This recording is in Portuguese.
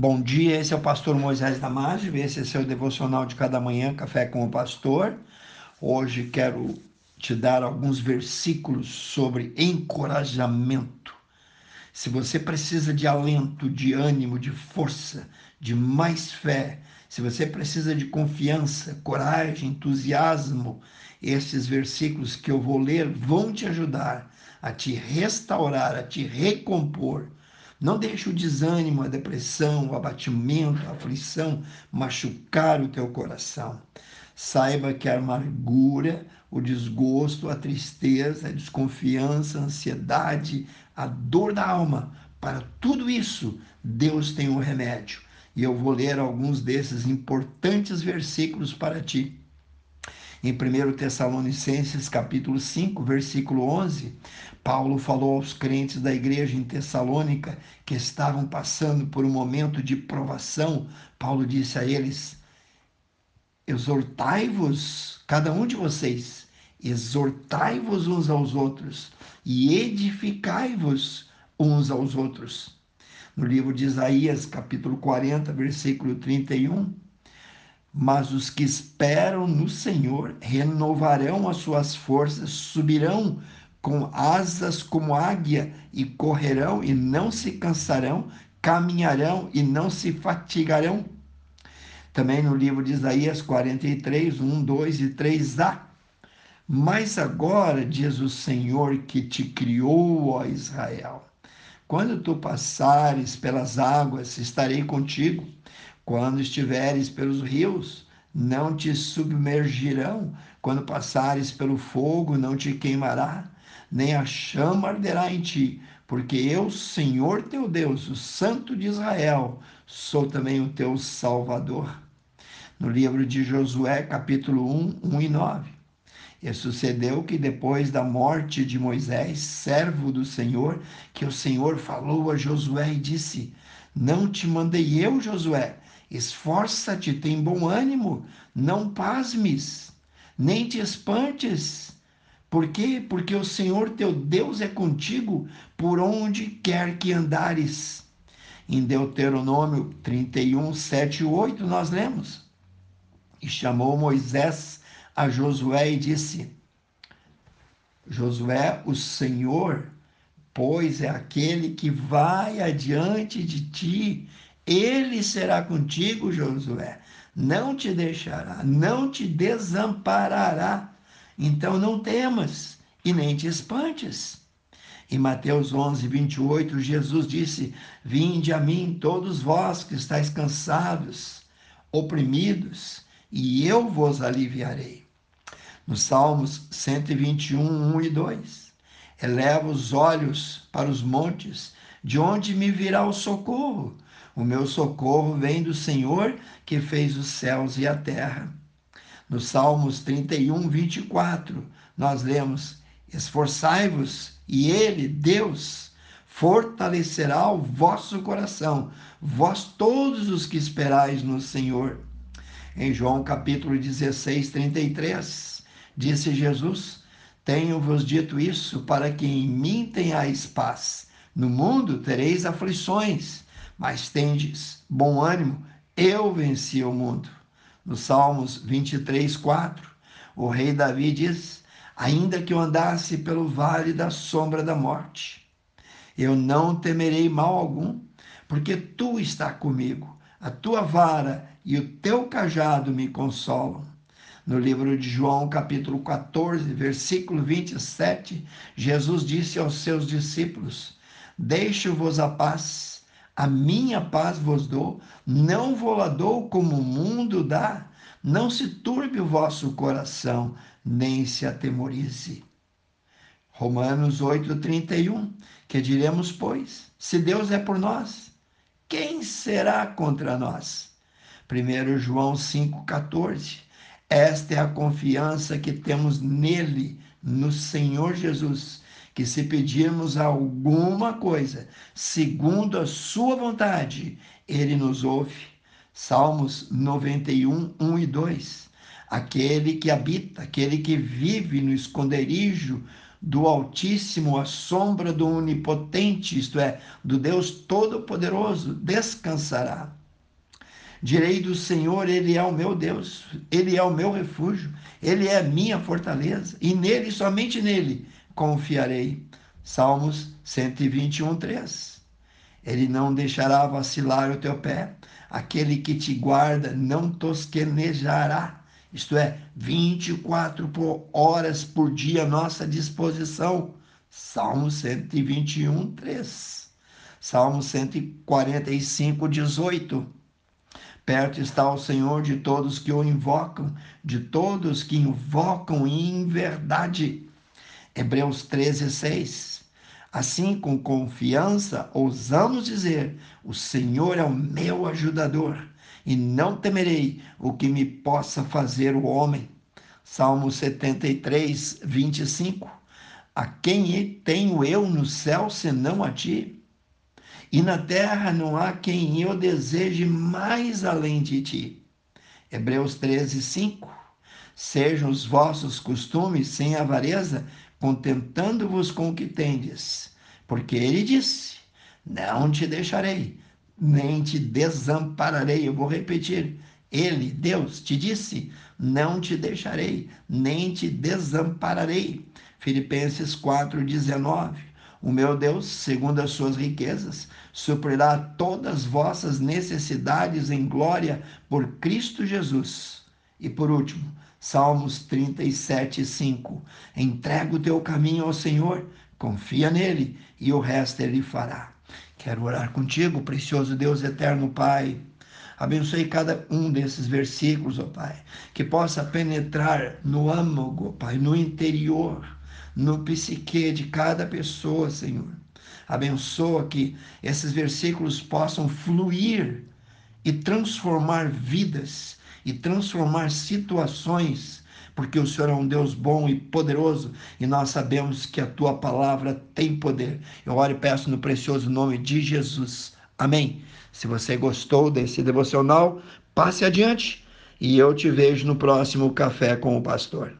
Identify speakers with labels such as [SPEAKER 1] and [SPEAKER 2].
[SPEAKER 1] Bom dia, esse é o pastor Moisés Damásio, esse é seu devocional de cada manhã, Café com o Pastor. Hoje quero te dar alguns versículos sobre encorajamento. Se você precisa de alento, de ânimo, de força, de mais fé, se você precisa de confiança, coragem, entusiasmo, esses versículos que eu vou ler vão te ajudar a te restaurar, a te recompor não deixe o desânimo, a depressão, o abatimento, a aflição machucar o teu coração. Saiba que a amargura, o desgosto, a tristeza, a desconfiança, a ansiedade, a dor da alma, para tudo isso, Deus tem um remédio. E eu vou ler alguns desses importantes versículos para ti. Em 1 Tessalonicenses capítulo 5, versículo 11, Paulo falou aos crentes da igreja em Tessalônica que estavam passando por um momento de provação. Paulo disse a eles: Exortai-vos, cada um de vocês, exortai-vos uns aos outros e edificai-vos uns aos outros. No livro de Isaías, capítulo 40, versículo 31, mas os que esperam no Senhor renovarão as suas forças, subirão com asas como águia e correrão e não se cansarão, caminharão e não se fatigarão. Também no livro de Isaías 43, 1, 2 e 3a. Mas agora, diz o Senhor que te criou, ó Israel, quando tu passares pelas águas, estarei contigo quando estiveres pelos rios, não te submergirão. Quando passares pelo fogo, não te queimará, nem a chama arderá em ti, porque eu, Senhor teu Deus, o Santo de Israel, sou também o teu Salvador. No livro de Josué, capítulo 1, 1 e 9. E sucedeu que depois da morte de Moisés, servo do Senhor, que o Senhor falou a Josué e disse: Não te mandei eu, Josué, Esforça-te, tem bom ânimo, não pasmes, nem te espantes. Por quê? Porque o Senhor teu Deus é contigo por onde quer que andares. Em Deuteronômio 31, 7 e 8, nós lemos. E chamou Moisés a Josué e disse: Josué, o Senhor, pois é aquele que vai adiante de ti ele será contigo, Josué. Não te deixará, não te desamparará. Então não temas e nem te espantes. Em Mateus 11, 28, Jesus disse: Vinde a mim, todos vós que estáis cansados, oprimidos, e eu vos aliviarei. Nos Salmos 121, 1 e 2. Eleva os olhos para os montes, de onde me virá o socorro? O meu socorro vem do Senhor que fez os céus e a terra. No Salmos 31, 24, nós lemos: Esforçai-vos, e Ele, Deus, fortalecerá o vosso coração, vós todos os que esperais no Senhor. Em João capítulo 16, 33, disse Jesus: Tenho-vos dito isso para que em mim tenhais paz. No mundo tereis aflições, mas tendes bom ânimo, eu venci o mundo. No Salmos 23, 4, o rei Davi diz: Ainda que eu andasse pelo vale da sombra da morte, eu não temerei mal algum, porque tu está comigo, a tua vara e o teu cajado me consolam. No livro de João, capítulo 14, versículo 27, Jesus disse aos seus discípulos: Deixo-vos a paz a minha paz vos dou, não vou-la dou como o mundo dá. Não se turbe o vosso coração, nem se atemorize. Romanos 8:31. Que diremos, pois? Se Deus é por nós, quem será contra nós? 1 João 5:14. Esta é a confiança que temos nele, no Senhor Jesus que se pedirmos alguma coisa segundo a sua vontade, ele nos ouve. Salmos 91, 1 e 2. Aquele que habita, aquele que vive no esconderijo do Altíssimo, a sombra do Onipotente, isto é, do Deus Todo-Poderoso, descansará. Direi do Senhor, Ele é o meu Deus, Ele é o meu refúgio, Ele é a minha fortaleza, e nele, somente nele, confiarei. Salmos 121, 3. Ele não deixará vacilar o teu pé, aquele que te guarda não tosquenejará isto é, 24 horas por dia à nossa disposição. Salmo 121, 3. Salmo 145, 18. Perto está o Senhor de todos que o invocam, de todos que invocam em verdade. Hebreus 13, 6. Assim, com confiança, ousamos dizer: O Senhor é o meu ajudador e não temerei o que me possa fazer o homem. Salmo 73, 25. A quem tenho eu no céu senão a ti? E na terra não há quem eu deseje mais além de ti. Hebreus 13, 5. Sejam os vossos costumes sem avareza, contentando-vos com o que tendes. Porque ele disse: Não te deixarei, nem te desampararei. Eu vou repetir. Ele, Deus, te disse: Não te deixarei, nem te desampararei. Filipenses 4,19. O meu Deus, segundo as suas riquezas, suprirá todas vossas necessidades em glória por Cristo Jesus. E por último, Salmos 37, 5. Entrega o teu caminho ao Senhor, confia nele e o resto ele fará. Quero orar contigo, precioso Deus eterno Pai. Abençoe cada um desses versículos, ó Pai, que possa penetrar no âmago, Pai, no interior, no psique de cada pessoa, Senhor. Abençoa que esses versículos possam fluir e transformar vidas e transformar situações porque o Senhor é um Deus bom e poderoso e nós sabemos que a tua palavra tem poder. Eu oro e peço no precioso nome de Jesus. Amém. Se você gostou desse devocional, passe adiante e eu te vejo no próximo Café com o Pastor.